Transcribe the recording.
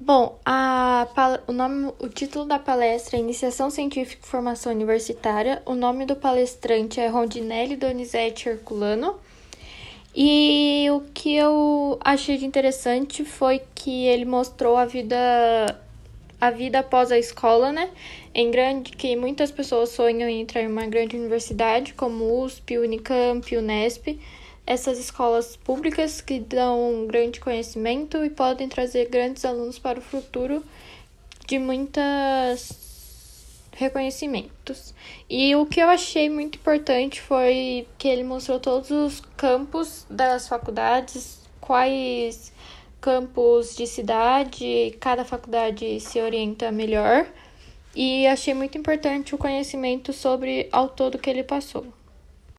Bom, a, o, nome, o título da palestra é Iniciação Científica e Formação Universitária. O nome do palestrante é Rondinelli Donizete Herculano. E o que eu achei de interessante foi que ele mostrou a vida a vida após a escola, né? Em grande que muitas pessoas sonham em entrar em uma grande universidade como USP, Unicamp, Unesp essas escolas públicas que dão grande conhecimento e podem trazer grandes alunos para o futuro de muitos reconhecimentos. E o que eu achei muito importante foi que ele mostrou todos os campos das faculdades, quais campos de cidade cada faculdade se orienta melhor. E achei muito importante o conhecimento sobre ao todo que ele passou.